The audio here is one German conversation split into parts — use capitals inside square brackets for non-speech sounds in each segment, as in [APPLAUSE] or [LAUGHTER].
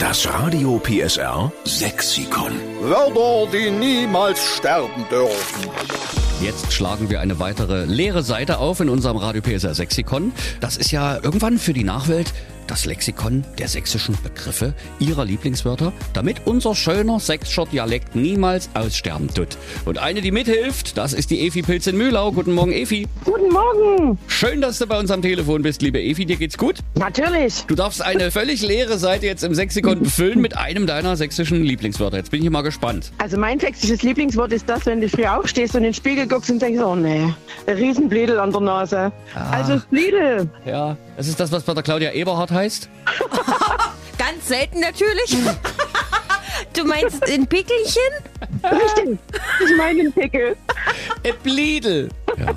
Das Radio PSR Sexikon. Wörter, die niemals sterben dürfen. Jetzt schlagen wir eine weitere leere Seite auf in unserem Radio PSR Sexikon. Das ist ja irgendwann für die Nachwelt das Lexikon der sächsischen Begriffe ihrer Lieblingswörter, damit unser schöner sächsischer Dialekt niemals aussterben tut. Und eine, die mithilft, das ist die Evi Pilz in Mühlau. Guten Morgen, Evi. Guten Morgen. Schön, dass du bei uns am Telefon bist, liebe Evi. Dir geht's gut? Natürlich. Du darfst eine [LAUGHS] völlig leere Seite jetzt im Sexikon befüllen mit einem deiner sächsischen Lieblingswörter. Jetzt bin ich mal gespannt. Also mein sächsisches Lieblingswort ist das, wenn du früh aufstehst und in den Spiegel guckst und denkst, oh nee, ein Riesenbledel an der Nase. Also Bledel. Ja, das ist das, was bei der Claudia Eberhardt heißt. [LAUGHS] Ganz selten natürlich. [LAUGHS] Du meinst ein Pickelchen? Richtig. Ich meine den Pickel. Äh, Bliedel. Ja.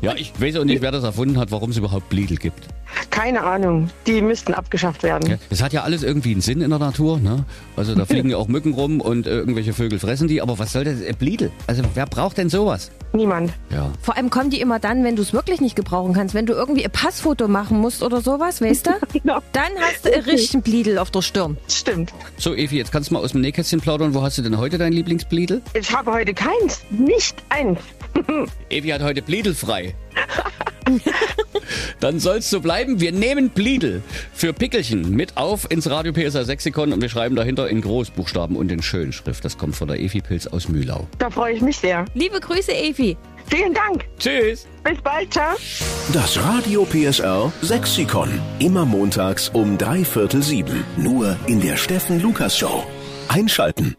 ja, ich weiß auch nicht, wer das erfunden hat, warum es überhaupt Bliedel gibt. Keine Ahnung. Die müssten abgeschafft werden. Ja, Das hat ja alles irgendwie einen Sinn in der Natur, ne? Also da [LAUGHS] fliegen ja auch Mücken rum und äh, irgendwelche Vögel fressen die, aber was soll das? Äh, Bliedel. Also wer braucht denn sowas? Niemand. Ja. Vor allem kommen die immer dann, wenn du es wirklich nicht gebrauchen kannst. Wenn du irgendwie ein Passfoto machen musst oder sowas, weißt du? [LAUGHS] Genau. Dann hast du einen richtigen Bliedel auf der Stirn. Stimmt. So, Evi, jetzt kannst du mal aus dem Nähkästchen plaudern. Wo hast du denn heute dein Lieblingsbliedel? Ich habe heute keins. Nicht eins. [LAUGHS] Evi hat heute Bliedel frei. Dann soll's so bleiben. Wir nehmen Bliedel für Pickelchen mit auf ins Radio PSR Sexikon und wir schreiben dahinter in Großbuchstaben und in Schönschrift. Das kommt von der Evi Pilz aus Mühlau. Da freue ich mich sehr. Liebe Grüße, Evi. Vielen Dank. Tschüss. Bis bald. Ciao. Das Radio PSR Sexikon. Immer montags um drei Viertel sieben. Nur in der Steffen Lukas Show. Einschalten.